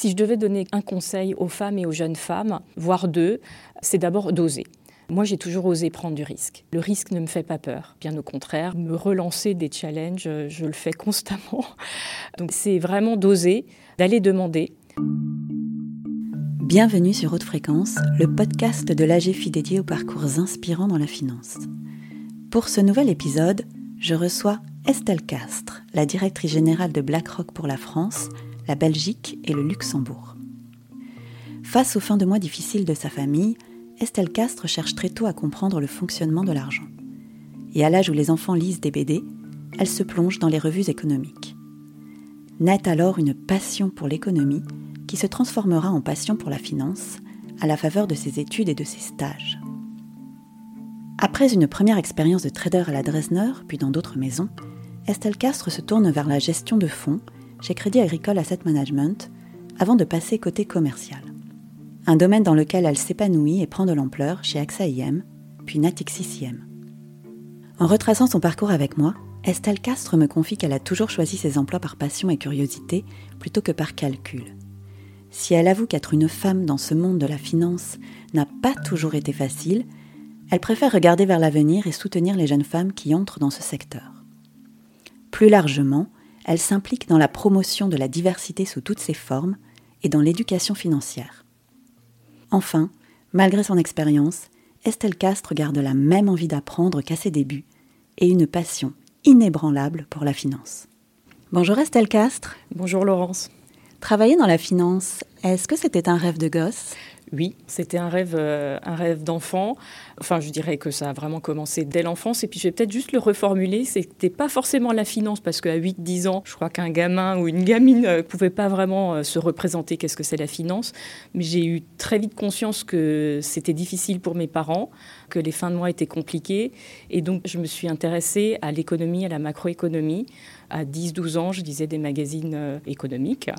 Si je devais donner un conseil aux femmes et aux jeunes femmes, voire deux, c'est d'abord d'oser. Moi, j'ai toujours osé prendre du risque. Le risque ne me fait pas peur. Bien au contraire, me relancer des challenges, je le fais constamment. Donc c'est vraiment d'oser, d'aller demander. Bienvenue sur Haute Fréquence, le podcast de l'AGFI dédié aux parcours inspirants dans la finance. Pour ce nouvel épisode, je reçois Estelle Castre, la directrice générale de BlackRock pour la France, la Belgique et le Luxembourg. Face aux fins de mois difficiles de sa famille, Estelle Castre cherche très tôt à comprendre le fonctionnement de l'argent. Et à l'âge où les enfants lisent des BD, elle se plonge dans les revues économiques. Naît alors une passion pour l'économie qui se transformera en passion pour la finance à la faveur de ses études et de ses stages. Après une première expérience de trader à la Dresdner, puis dans d'autres maisons, Estelle Castre se tourne vers la gestion de fonds chez Crédit Agricole Asset Management avant de passer côté commercial. Un domaine dans lequel elle s'épanouit et prend de l'ampleur chez AXA IM, puis Natixis IM. En retraçant son parcours avec moi, Estelle Castre me confie qu'elle a toujours choisi ses emplois par passion et curiosité plutôt que par calcul. Si elle avoue qu'être une femme dans ce monde de la finance n'a pas toujours été facile, elle préfère regarder vers l'avenir et soutenir les jeunes femmes qui entrent dans ce secteur. Plus largement, elle s'implique dans la promotion de la diversité sous toutes ses formes et dans l'éducation financière. Enfin, malgré son expérience, Estelle Castre garde la même envie d'apprendre qu'à ses débuts et une passion inébranlable pour la finance. Bonjour Estelle Castre. Bonjour Laurence. Travailler dans la finance, est-ce que c'était un rêve de gosse? Oui, c'était un rêve, euh, un rêve d'enfant. Enfin, je dirais que ça a vraiment commencé dès l'enfance. Et puis, je vais peut-être juste le reformuler. C'était pas forcément la finance, parce qu'à 8-10 ans, je crois qu'un gamin ou une gamine ne euh, pouvait pas vraiment euh, se représenter qu'est-ce que c'est la finance. Mais j'ai eu très vite conscience que c'était difficile pour mes parents, que les fins de mois étaient compliquées. Et donc, je me suis intéressée à l'économie, à la macroéconomie. À 10-12 ans, je lisais des magazines euh, économiques.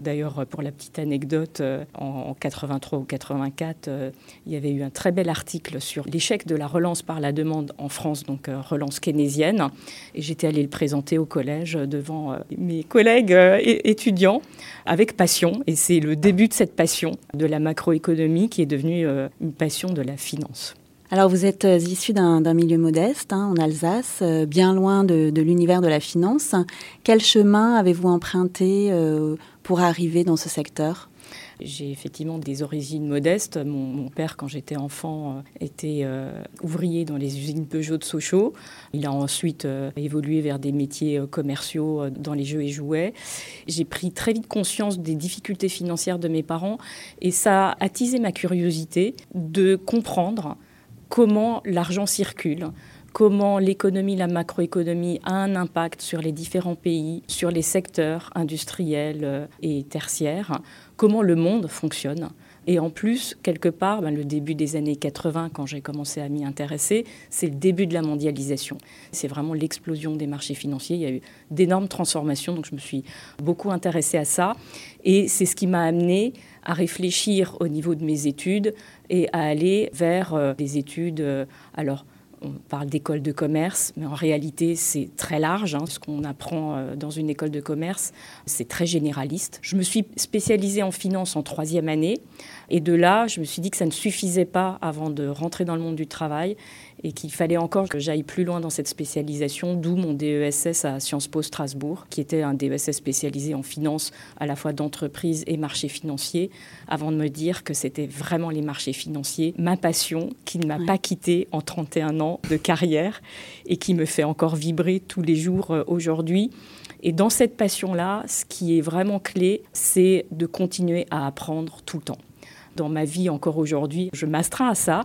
D'ailleurs, pour la petite anecdote, euh, en 83 ou 84, euh, il y avait eu un très bel article sur l'échec de la relance par la demande en France, donc relance keynésienne. Et j'étais allée le présenter au collège devant mes collègues étudiants avec passion. Et c'est le début de cette passion de la macroéconomie qui est devenue une passion de la finance. Alors vous êtes euh, issu d'un milieu modeste hein, en Alsace, euh, bien loin de, l'univers de la finance. Quel chemin avez-vous emprunté euh, pour arriver dans ce secteur? J'ai effectivement des origines modestes. Mon, père, quand j'étais enfant, était ouvrier dans les usines Peugeot de Sochaux. Il a ensuite évolué vers des métiers commerciaux dans les jeux et jouets. J'ai pris très vite conscience des difficultés financières de mes parents et ça a attisé ma curiosité de comprendre comment l'argent circule, comment l'économie, la macroéconomie a un impact sur les différents pays, sur les secteurs industriels euh, et tertiaires, comment le monde fonctionne. Et en plus, quelque part, ben, le début des années 80, quand j'ai commencé à m'y intéresser, c'est le début de la mondialisation. C'est vraiment l'explosion des marchés financiers. Il y a eu d'énormes transformations, donc je me suis beaucoup intéressée à ça. Et c'est ce qui m'a amené à réfléchir au niveau de mes études et à aller vers euh, des études, euh, alors on parle d'école de commerce, mais en réalité, c'est très large. Hein. Ce qu'on apprend euh, dans une école de commerce, c'est très généraliste. Je me suis spécialisée en finance en troisième année. Et de là, je me suis dit que ça ne suffisait pas avant de rentrer dans le monde du travail et qu'il fallait encore que j'aille plus loin dans cette spécialisation, d'où mon DESS à Sciences Po Strasbourg, qui était un DESS spécialisé en finance à la fois d'entreprise et marché financier, avant de me dire que c'était vraiment les marchés financiers, ma passion, qui ne m'a pas quittée en 31 ans de carrière et qui me fait encore vibrer tous les jours euh, aujourd'hui. Et dans cette passion-là, ce qui est vraiment clé, c'est de continuer à apprendre tout le temps dans ma vie encore aujourd'hui, je m'astreins à ça.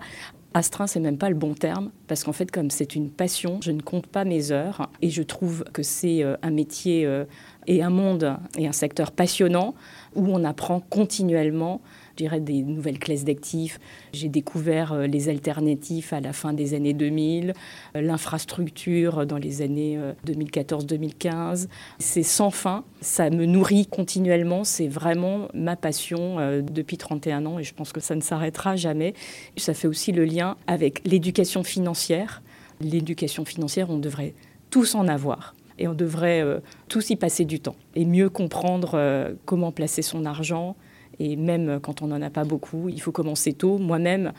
Astreint, c'est même pas le bon terme, parce qu'en fait, comme c'est une passion, je ne compte pas mes heures et je trouve que c'est euh, un métier euh, et un monde et un secteur passionnant où on apprend continuellement dirais, des nouvelles classes d'actifs. J'ai découvert euh, les alternatifs à la fin des années 2000, euh, l'infrastructure dans les années 2014-2015. Euh, c'est sans fin, ça me nourrit continuellement, c'est vraiment ma passion depuis 31 ans et je pense que ça ne s'arrêtera jamais. Ça fait aussi le lien avec l'éducation financière. L'éducation financière, on devrait tous en avoir et on devrait euh, tous y passer du temps et mieux comprendre euh, comment placer son argent. Et même quand on n'en a pas beaucoup, il faut commencer tôt. Moi-même,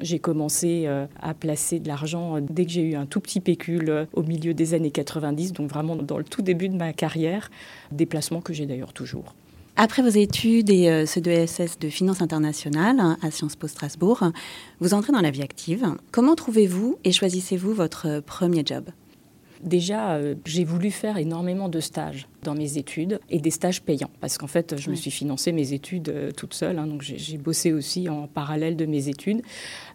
j'ai commencé euh, à placer de l'argent dès que j'ai eu un tout petit pécule au milieu des années 90, donc vraiment dans le tout début de ma carrière, des placements que j'ai d'ailleurs toujours. Après vos études et ceux de SS de finance internationale hein, à Sciences Po Strasbourg, vous entrez dans la vie active. Comment trouvez-vous et choisissez-vous votre premier job? Déjà, euh, j'ai voulu faire énormément de stages dans mes études et des stages payants parce qu'en fait, je me suis financé mes études euh, toute seule. Hein, donc, j'ai bossé aussi en parallèle de mes études.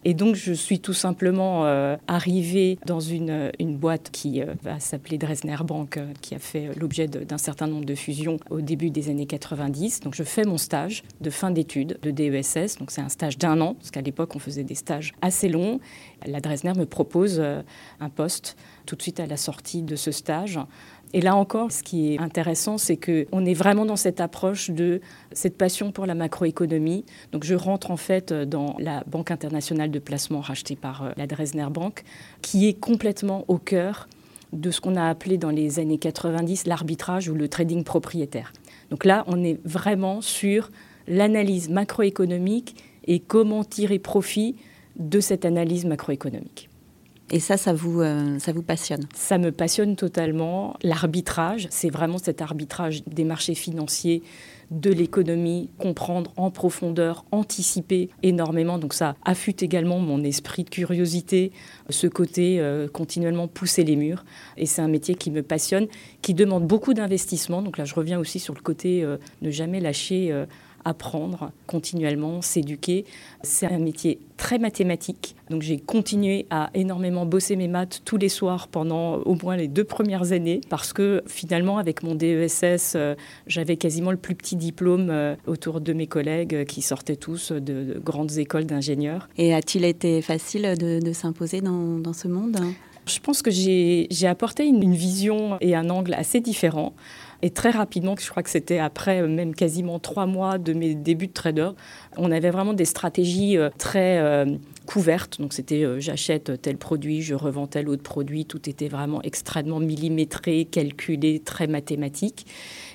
Et donc, je suis tout simplement euh, arrivée dans une, une boîte qui va s'appeler Dresdner Bank, qui a fait l'objet d'un certain nombre de fusions au début des années 90. Donc, je fais mon stage de fin d'études de DESS. Donc, c'est un stage d'un an parce qu'à l'époque, on faisait des stages assez longs. La Dresdner me propose un poste tout de suite à la sortie de ce stage. Et là encore, ce qui est intéressant, c'est qu'on est vraiment dans cette approche de cette passion pour la macroéconomie. Donc je rentre en fait dans la Banque internationale de placement rachetée par euh, la Dresdner Bank, qui est complètement au cœur de ce qu'on a appelé dans les années 90 l'arbitrage ou le trading propriétaire. Donc là, on est vraiment sur l'analyse macroéconomique et comment tirer profit de cette analyse macroéconomique. Et ça, ça vous, euh, ça vous passionne Ça me passionne totalement. L'arbitrage, c'est vraiment cet arbitrage des marchés financiers, de l'économie, comprendre en profondeur, anticiper énormément. Donc ça affûte également mon esprit de curiosité, ce côté euh, continuellement pousser les murs. Et c'est un métier qui me passionne, qui demande beaucoup d'investissement. Donc là, je reviens aussi sur le côté euh, ne jamais lâcher apprendre continuellement, s'éduquer. C'est un métier très mathématique. Donc j'ai continué à énormément bosser mes maths tous les soirs pendant au moins les deux premières années parce que finalement avec mon DESS, euh, j'avais quasiment le plus petit diplôme euh, autour de mes collègues qui sortaient tous de, grandes écoles d'ingénieurs. Et a-t-il été facile de, s'imposer dans ce monde? Je pense que j'ai apporté une, vision et un angle assez différent. Et très rapidement, je crois que c'était après euh, même quasiment trois mois de mes débuts de trader, on avait vraiment des stratégies euh, très euh, couvertes. Donc c'était j'achète tel produit, je revends tel autre produit. Tout était vraiment extrêmement millimétré, calculé, très mathématique.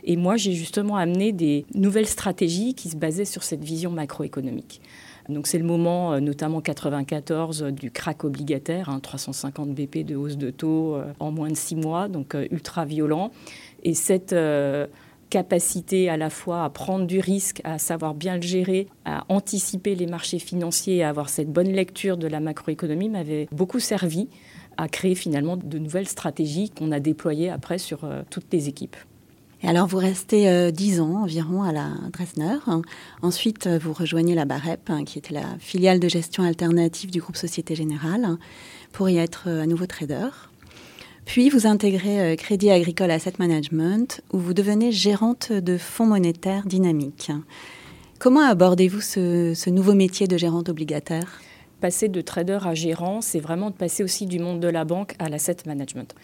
Et moi, j'ai justement amené des nouvelles stratégies qui se basaient sur cette vision macroéconomique. Donc c'est le moment, notamment 94, du crack obligataire, 350 hein, BP de hausse de taux en moins de six mois, donc ultra violent. Et cette euh, capacité à la fois à prendre du risque, à savoir bien le gérer, à anticiper les marchés financiers, à avoir cette bonne lecture de la macroéconomie m'avait beaucoup servi à créer finalement de nouvelles stratégies qu'on a déployées après sur euh, toutes les équipes. Et alors, vous restez euh, dix ans environ à la Dresdner. Ensuite, vous rejoignez la BAREP, hein, qui était la filiale de gestion alternative du groupe Société Générale, pour y être à nouveau trader. Puis vous intégrez euh, Crédit Agricole Asset Management, où vous devenez gérante de fonds monétaires dynamiques. Comment abordez-vous ce, nouveau métier de gérante obligataire? Passer de trader à gérant, c'est vraiment de passer aussi du monde de la banque à l'asset management.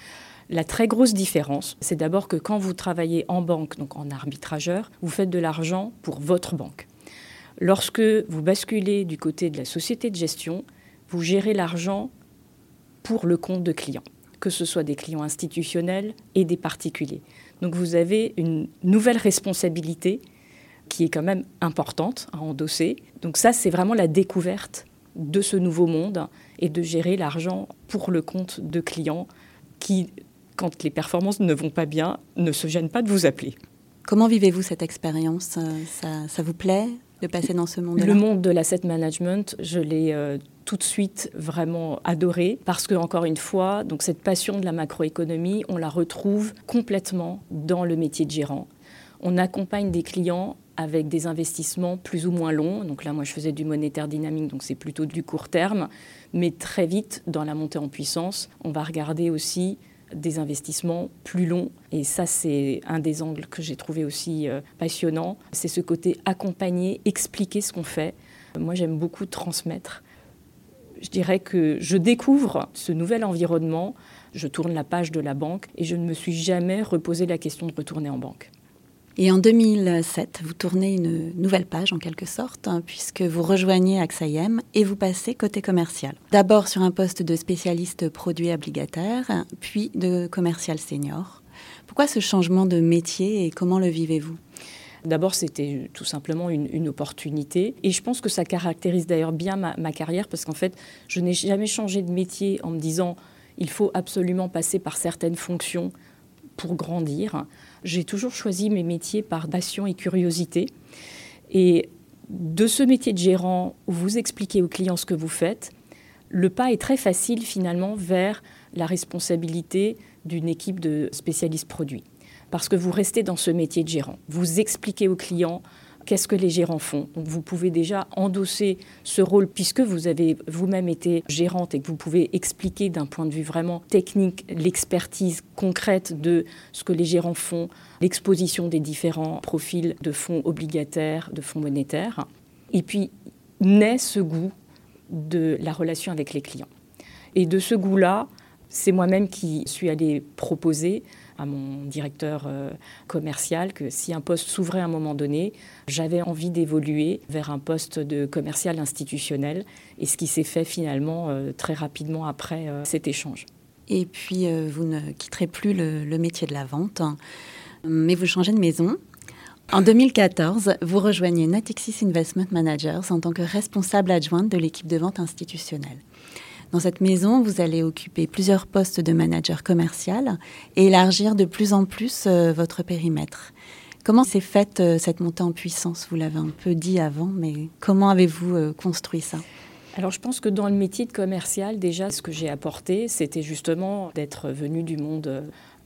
La très grosse différence, c'est d'abord que quand vous travaillez en banque, donc en arbitrageur, vous faites de l'argent pour votre banque. Lorsque vous basculez du côté de la société de gestion, vous gérez l'argent pour le compte de clients que ce soit des clients institutionnels et des particuliers. Donc vous avez une nouvelle responsabilité qui est quand même importante à endosser. Donc ça, c'est vraiment la découverte de ce nouveau monde et de gérer l'argent pour le compte de clients qui, quand les performances ne vont pas bien, ne se gênent pas de vous appeler. Comment vivez-vous cette expérience ça, ça, vous plaît de passer dans ce monde-là Le monde de l'asset management, je l'ai euh, tout de suite vraiment adoré parce que encore une fois, donc cette passion de la macroéconomie, on la retrouve complètement dans le métier de gérant. On accompagne des clients avec des investissements plus ou moins longs. Donc là, moi, je faisais du monétaire dynamique, donc c'est plutôt du court terme. Mais très vite, dans la montée en puissance, on va regarder aussi des investissements plus longs. Et ça, c'est un des angles que j'ai trouvé aussi euh, passionnant. C'est ce côté accompagner, expliquer ce qu'on fait. Moi, j'aime beaucoup transmettre je dirais que je découvre ce nouvel environnement, je tourne la page de la banque et je ne me suis jamais reposé la question de retourner en banque. Et en 2007, vous tournez une nouvelle page en quelque sorte, hein, puisque vous rejoignez AXAIM et vous passez côté commercial. D'abord sur un poste de spécialiste produit obligataire, puis de commercial senior. Pourquoi ce changement de métier et comment le vivez-vous? D'abord, c'était tout simplement une, opportunité. Et je pense que ça caractérise d'ailleurs bien ma, carrière parce qu'en fait, je n'ai jamais changé de métier en me disant il faut absolument passer par certaines fonctions pour grandir. J'ai toujours choisi mes métiers par passion et curiosité. Et de ce métier de gérant où vous expliquez aux clients ce que vous faites, le pas est très facile finalement vers la responsabilité d'une équipe de spécialistes produits parce que vous restez dans ce métier de gérant. Vous expliquez aux clients qu'est-ce que les gérants font. Vous pouvez déjà endosser ce rôle puisque vous avez vous-même été gérante et que vous pouvez expliquer d'un point de vue vraiment technique l'expertise concrète de ce que les gérants font, l'exposition des différents profils de fonds obligataires, de fonds monétaires. Et puis naît ce goût de la relation avec les clients. Et de ce goût-là, c'est moi-même qui suis allée proposer à mon directeur euh, commercial que si un poste s'ouvrait à un moment donné, j'avais envie d'évoluer vers un poste de commercial institutionnel, et ce qui s'est fait finalement euh, très rapidement après euh, cet échange. Et puis, vous ne quitterez plus le, métier de la vente, hein, mais vous changez de maison. En 2014, vous rejoignez Natixis Investment Managers en tant que responsable adjointe de l'équipe de vente institutionnelle. Dans cette maison, vous allez occuper plusieurs postes de manager commercial et élargir de plus en plus euh, votre périmètre. Comment s'est faite euh, cette montée en puissance? Vous l'avez un peu dit avant, mais comment avez-vous euh, construit ça? Alors je pense que dans le métier de commercial, déjà, ce que j'ai apporté, c'était justement d'être venu du monde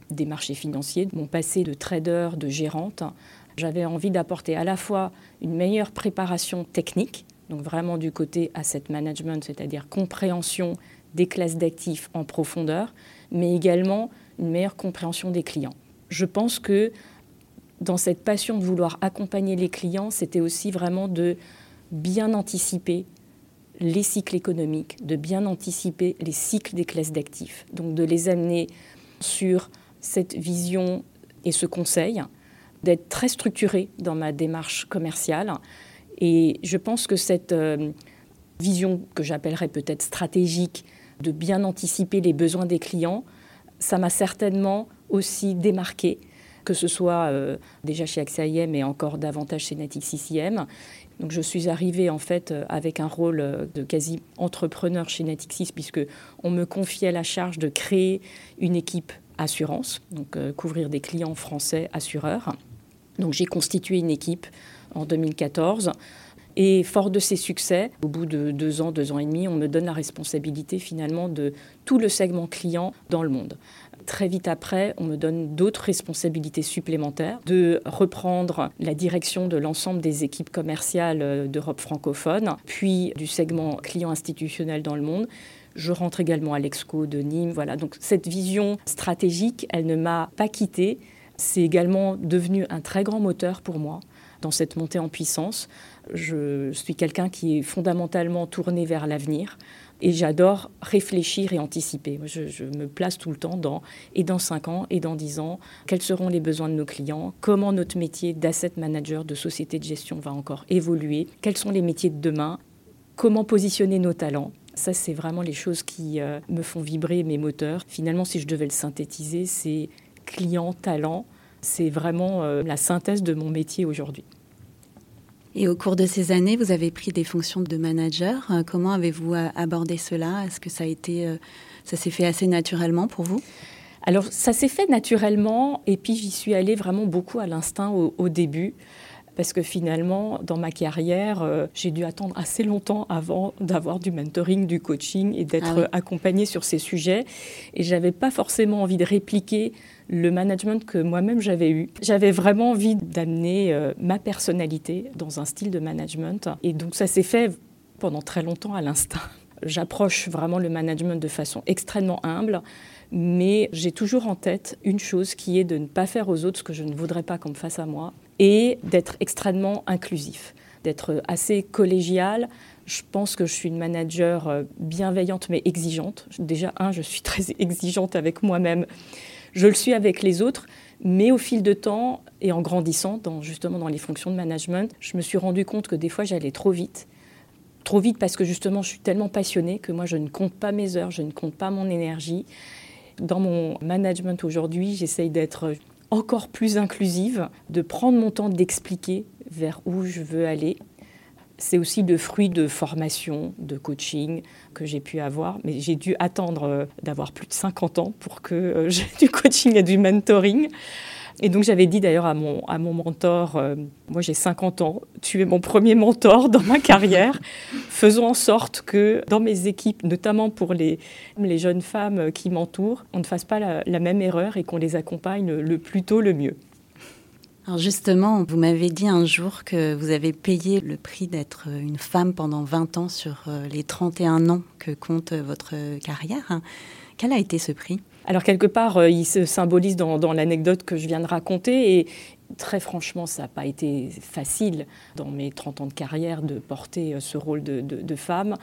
des marchés financiers, mon passé de trader, de gérante. J'avais envie d'apporter à la fois une meilleure préparation technique, donc vraiment du côté asset management, c'est-à-dire compréhension des classes d'actifs en profondeur, mais également une meilleure compréhension des clients. Je pense que dans cette passion de vouloir accompagner les clients, c'était aussi vraiment de bien anticiper les cycles économiques, de bien anticiper les cycles des classes d'actifs, donc de les amener sur cette vision et ce conseil, d'être très structuré dans ma démarche commerciale et je pense que cette euh, vision que j'appellerais peut-être stratégique, de bien anticiper les besoins des clients, ça m'a certainement aussi démarqué, que ce soit euh, déjà chez AXA IM et encore davantage chez Natixis IM. Donc je suis arrivée en fait euh, avec un rôle de quasi entrepreneur chez Natixis puisque on me confiait la charge de créer une équipe assurance, donc couvrir des clients français assureurs. Donc j'ai constitué une équipe en 2014. Et fort de ces succès, au bout de deux ans, deux ans et demi, on me donne la responsabilité finalement de tout le segment client dans le monde. Très vite après, on me donne d'autres responsabilités supplémentaires, de reprendre la direction de l'ensemble des équipes commerciales d'Europe francophone, puis du segment client institutionnel dans le monde. Je rentre également à l'Exco de Nîmes. Voilà. Donc cette vision stratégique, elle ne m'a pas quittée. C'est également devenu un très grand moteur pour moi dans cette montée en puissance. Je suis quelqu'un qui est fondamentalement tourné vers l'avenir et j'adore réfléchir et anticiper. Je, me place tout le temps dans, et dans 5 ans, et dans 10 ans, quels seront les besoins de nos clients, comment notre métier d'asset manager, de société de gestion va encore évoluer, quels sont les métiers de demain, comment positionner nos talents. Ça, c'est vraiment les choses qui euh, me font vibrer mes moteurs. Finalement, si je devais le synthétiser, c'est client, talent, c'est vraiment euh, la synthèse de mon métier aujourd'hui. Et au cours de ces années, vous avez pris des fonctions de manager. Euh, comment avez-vous euh, abordé cela? Est-ce que ça a été, ça s'est fait assez naturellement pour vous? Alors, ça s'est fait naturellement, et puis j'y suis allée vraiment beaucoup à l'instinct au, début parce que finalement, dans ma carrière, j'ai dû attendre assez longtemps avant d'avoir du mentoring, du coaching et d'être ah accompagnée sur ces sujets. Et j'avais pas forcément envie de répliquer le management que moi-même j'avais eu. J'avais vraiment envie d'amener euh, ma personnalité dans un style de management. Et donc ça s'est fait pendant très longtemps à l'instinct. J'approche vraiment le management de façon extrêmement humble, mais j'ai toujours en tête une chose qui est de ne pas faire aux autres ce que je ne voudrais pas qu'on me fasse à moi et d'être extrêmement inclusif, d'être assez collégial. Je pense que je suis une manager euh, bienveillante mais exigeante. Déjà, un, je suis très exigeante avec moi-même je le suis avec les autres, mais au fil de temps et en grandissant, dans, justement dans les fonctions de management, je me suis rendu compte que des fois j'allais trop vite. Trop vite parce que justement je suis tellement passionnée que moi je ne compte pas mes heures, je ne compte pas mon énergie. Dans mon management aujourd'hui, j'essaye d'être encore plus inclusive, de prendre mon temps d'expliquer vers où je veux aller. C'est aussi le fruit de formation, de coaching que j'ai pu avoir, mais j'ai dû attendre euh, d'avoir plus de 50 ans pour que euh, j'ai du coaching et du mentoring. Et donc j'avais dit d'ailleurs à mon, à mon mentor, euh, moi j'ai 50 ans, tu es mon premier mentor dans ma carrière, faisons en sorte que dans mes équipes, notamment pour les, les jeunes femmes qui m'entourent, on ne fasse pas la, la même erreur et qu'on les accompagne le plus tôt le mieux. Alors justement, vous m'avez dit un jour que vous avez payé le prix d'être une femme pendant 20 ans sur euh, les 31 ans que compte votre carrière. Quel a été ce prix? Alors quelque part, euh, il se symbolise dans, l'anecdote que je viens de raconter et très franchement, ça n'a pas été facile dans mes 30 ans de carrière de porter euh, ce rôle de, femme.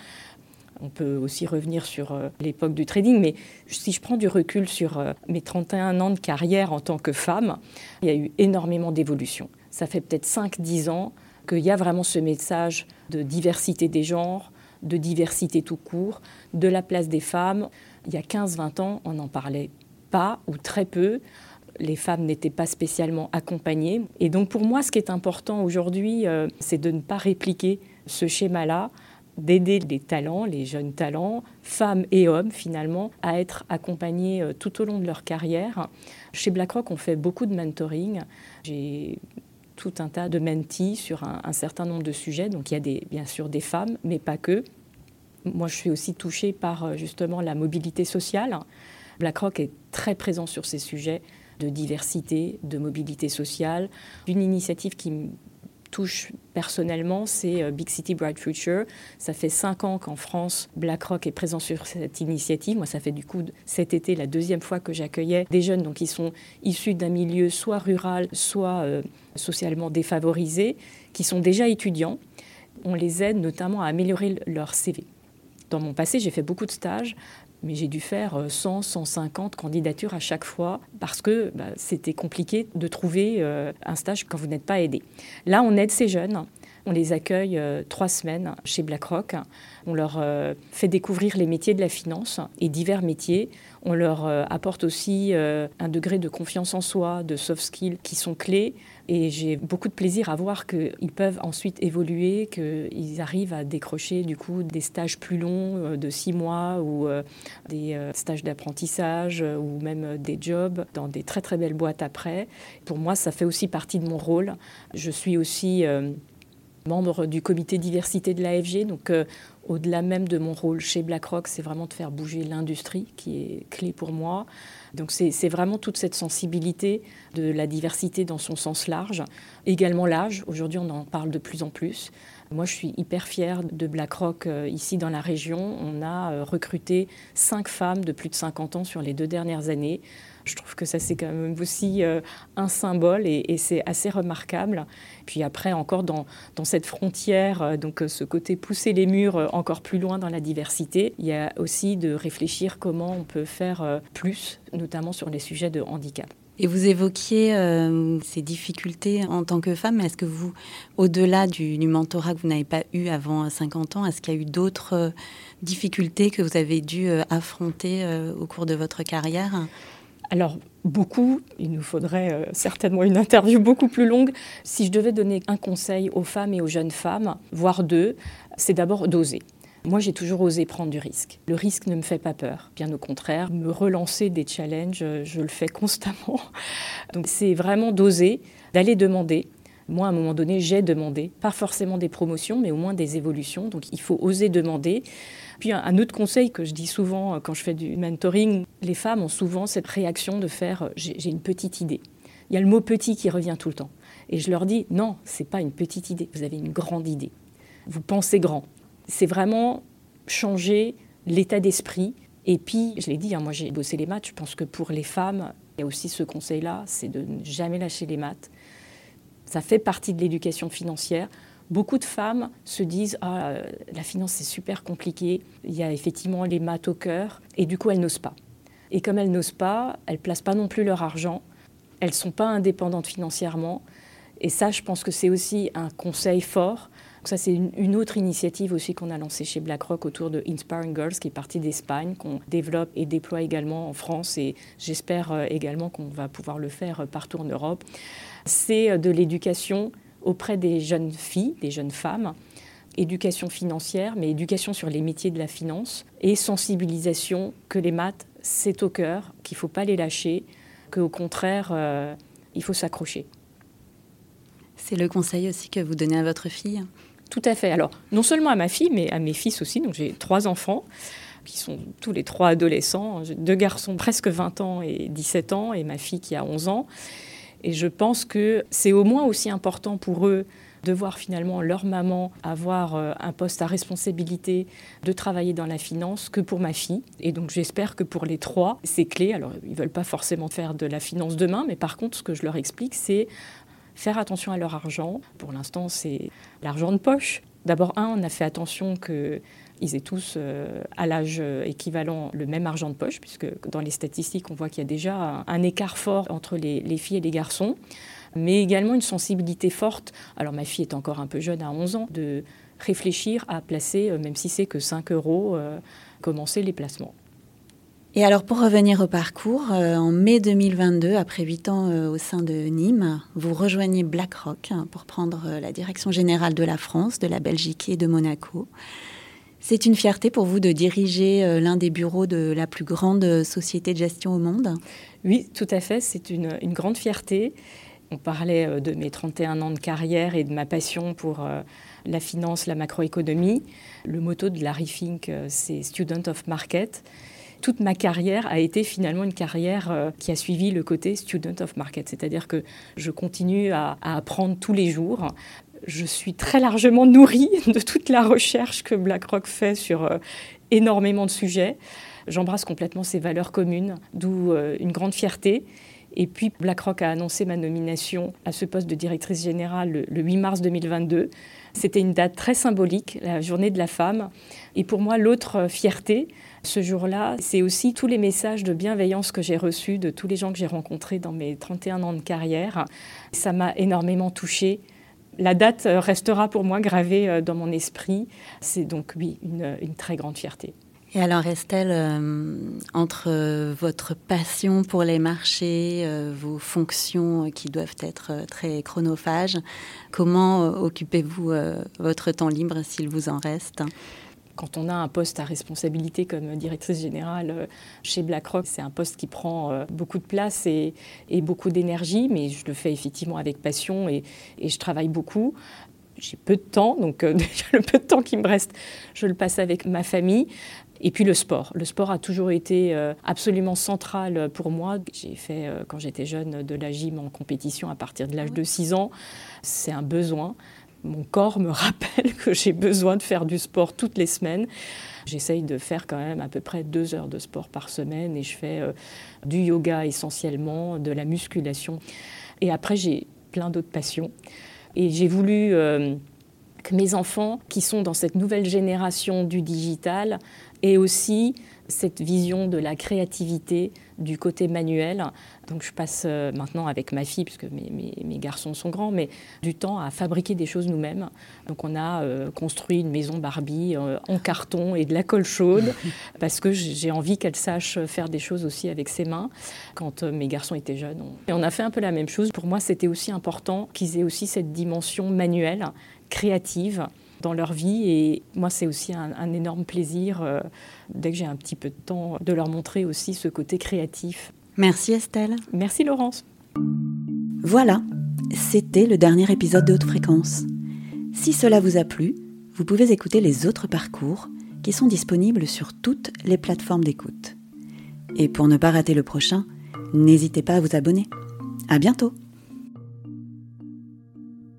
On peut aussi revenir sur euh, l'époque du trading, mais si je prends du recul sur mes 31 ans de carrière en tant que femme, il y a eu énormément d'évolution. Ça fait peut-être 5-10 ans qu'il y a vraiment ce message de diversité des genres, de diversité tout court, de la place des femmes. Il y a 15-20 ans, on n'en parlait pas ou très peu. Les femmes n'étaient pas spécialement accompagnées. Et donc pour moi, ce qui est important aujourd'hui, euh, c'est de ne pas répliquer ce schéma-là, d'aider les talents, les jeunes talents, femmes et hommes finalement, à être accompagnés euh, tout au long de leur carrière. Chez BlackRock, on fait beaucoup de mentoring. J'ai tout un tas de mentees sur un, certain nombre de sujets. Donc il y a bien sûr des femmes, mais pas que. Moi, je suis aussi touchée par euh, justement la mobilité sociale. BlackRock est très présent sur ces sujets de diversité, de mobilité sociale. Une initiative qui me touche personnellement, c'est euh, Big City Bright Future. Ça fait cinq ans qu'en France, BlackRock est présent sur cette initiative. Moi, ça fait du coup cet été la deuxième fois que j'accueillais des jeunes qui sont issus d'un milieu soit rural, soit euh, socialement défavorisé, qui sont déjà étudiants. On les aide notamment à améliorer leur CV. Dans mon passé, j'ai fait beaucoup de stages, mais j'ai dû faire 100, euh, 150 candidatures à chaque fois parce que bah, c'était compliqué de trouver euh, un stage quand vous n'êtes pas aidé. Là, on aide ces jeunes. On les accueille euh, trois semaines chez BlackRock. On leur fait découvrir les métiers de la finance et divers métiers. On leur apporte aussi un degré de confiance en soi, de soft skills qui sont clés et j'ai beaucoup de plaisir à voir qu'ils peuvent ensuite évoluer, qu'ils arrivent à décrocher du coup des stages plus longs euh, de six mois ou euh, des euh, stages d'apprentissage ou même des jobs dans des très très belles boîtes après. Pour moi, ça fait aussi partie de mon rôle. Je suis aussi membre du comité diversité de l'AFG. Donc, au-delà même de mon rôle chez BlackRock, c'est vraiment de faire bouger l'industrie qui est clé pour moi. Donc c'est vraiment toute cette sensibilité de la diversité dans son sens large. Également l'âge, aujourd'hui on en parle de plus en plus. Moi je suis hyper fière de BlackRock euh, ici dans la région. On a euh, recruté cinq femmes de plus de 50 ans sur les deux dernières années. Je trouve que ça, c'est quand même aussi euh, un symbole et, c'est assez remarquable. Puis après, encore dans, cette frontière, euh, donc euh, ce côté pousser les murs encore plus loin dans la diversité, il y a aussi de réfléchir comment on peut faire plus, notamment sur les sujets de handicap. Et vous évoquiez ces difficultés en tant que femme. Est-ce que vous, au-delà du, mentorat que vous n'avez pas eu avant 50 ans, est-ce qu'il y a eu d'autres difficultés que vous avez dû affronter au cours de votre carrière? Alors, beaucoup, il nous faudrait euh, certainement une interview beaucoup plus longue. Si je devais donner un conseil aux femmes et aux jeunes femmes, voire deux, c'est d'abord d'oser. Moi, j'ai toujours osé prendre du risque. Le risque ne me fait pas peur. Bien au contraire, me relancer des challenges, euh, je le fais constamment. Donc, c'est vraiment d'oser, d'aller demander. Moi, à un moment donné, j'ai demandé, pas forcément des promotions, mais au moins des évolutions. Donc, il faut oser demander. Puis un autre conseil que je dis souvent euh, quand je fais du mentoring, les femmes ont souvent cette réaction de faire euh, j'ai une petite idée. Il y a le mot petit qui revient tout le temps. Et je leur dis non, c'est pas une petite idée, vous avez une grande idée. Vous pensez grand. C'est vraiment changer l'état d'esprit. Et puis, je l'ai dit, hein, moi j'ai bossé les maths, je pense que pour les femmes, il y a aussi ce conseil-là, c'est de ne jamais lâcher les maths. Ça fait partie de l'éducation financière. Beaucoup de femmes se disent ah, la finance c'est super compliqué, il y a effectivement les maths au cœur, et du coup elles n'osent pas. Et comme elles n'osent pas, elles placent pas non plus leur argent, elles sont pas indépendantes financièrement, et ça je pense que c'est aussi un conseil fort Ça, c'est une, autre initiative aussi qu'on a lancée chez BlackRock autour de Inspiring Girls, qui est partie d'Espagne, qu'on développe et déploie également en France, et j'espère euh, également qu'on va pouvoir le faire partout en Europe. C'est de l'éducation auprès des jeunes filles, des jeunes femmes, éducation financière, mais éducation sur les métiers de la finance et sensibilisation que les maths, c'est au cœur, qu'il ne faut pas les lâcher, qu'au contraire, euh, il faut s'accrocher. C'est le conseil aussi que vous donnez à votre fille? Tout à fait. Alors, non seulement à ma fille, mais à mes fils aussi. Donc, j'ai trois enfants qui sont tous les trois adolescents. Deux garçons presque 20 ans et 17 ans, et ma fille qui a 11 ans. Et je pense que c'est au moins aussi important pour eux de voir finalement leur maman avoir euh, un poste à responsabilité, de travailler dans la finance que pour ma fille. Et donc j'espère que pour les trois, c'est clé. Alors ils ne veulent pas forcément faire de la finance demain, mais par contre ce que je leur explique, c'est faire attention à leur argent. Pour l'instant, c'est l'argent de poche. D'abord, un, on a fait attention que ils aient tous euh, à l'âge équivalent le même argent de poche, puisque dans les statistiques, on voit qu'il y a déjà un, écart fort entre les, filles et les garçons, mais également une sensibilité forte. Alors ma fille est encore un peu jeune, à 11 ans, de réfléchir à placer, euh, même si c'est que 5 euros, euh, commencer les placements. Et alors pour revenir au parcours, en mai 2022, après 8 ans au sein de Nîmes, vous rejoignez BlackRock hein, pour prendre la direction générale de la France, de la Belgique et de Monaco. C'est une fierté pour vous de diriger euh, l'un des bureaux de la plus grande société de gestion au monde? Oui, tout à fait. C'est une, grande fierté. On parlait euh, de mes 31 ans de carrière et de ma passion pour euh, la finance, la macroéconomie. Le motto de Larry Fink, c'est Student of Market toute ma carrière a été finalement une carrière qui a suivi le côté student of market, c'est-à-dire que je continue à, apprendre tous les jours je suis très largement nourrie de toute la recherche que BlackRock fait sur euh, énormément de sujets. J'embrasse complètement ces valeurs communes, d'où euh, une grande fierté. Et puis BlackRock a annoncé ma nomination à ce poste de directrice générale le, 8 mars 2022. C'était une date très symbolique, la journée de la femme. Et pour moi, l'autre fierté, ce jour-là, c'est aussi tous les messages de bienveillance que j'ai reçus de tous les gens que j'ai rencontrés dans mes 31 ans de carrière. Ça m'a énormément touchée la date euh, restera pour moi gravée euh, dans mon esprit. C'est donc, oui, une, très grande fierté. Et alors, Estelle, euh, entre votre passion pour les marchés, vos fonctions qui doivent être très chronophages, comment occupez-vous votre temps libre s'il vous en reste? Quand on a un poste à responsabilité comme directrice générale euh, chez BlackRock, c'est un poste qui prend euh, beaucoup de place et, beaucoup d'énergie, mais je le fais effectivement avec passion et, je travaille beaucoup. J'ai peu de temps, donc euh, le peu de temps qui me reste, je le passe avec ma famille. Et puis le sport. Le sport a toujours été absolument central pour moi. J'ai fait, quand j'étais jeune, de la gym en compétition à partir de l'âge de 6 ans. C'est un besoin mon corps me rappelle que j'ai besoin de faire du sport toutes les semaines. J'essaye de faire quand même à peu près deux heures de sport par semaine et je fais euh, du yoga essentiellement, de la musculation. Et après, j'ai plein d'autres passions. Et j'ai voulu euh, que mes enfants, qui sont dans cette nouvelle génération du digital, aient aussi cette vision de la créativité, du côté manuel. Donc je passe euh, maintenant avec ma fille, puisque mes, mes, garçons sont grands, mais du temps à fabriquer des choses nous-mêmes. Donc on a euh, construit une maison Barbie euh, en carton et de la colle chaude, parce que j'ai envie qu'elle sache faire des choses aussi avec ses mains. Quand mes garçons étaient jeunes, on... Et on a fait un peu la même chose. Pour moi, c'était aussi important qu'ils aient aussi cette dimension manuelle, créative dans leur vie. Et moi, c'est aussi un, énorme plaisir, euh, dès que j'ai un petit peu de temps, de leur montrer aussi ce côté créatif. Merci Estelle. Merci Laurence. Voilà, c'était le dernier épisode de Haute Fréquence. Si cela vous a plu, vous pouvez écouter les autres parcours qui sont disponibles sur toutes les plateformes d'écoute. Et pour ne pas rater le prochain, n'hésitez pas à vous abonner. À bientôt!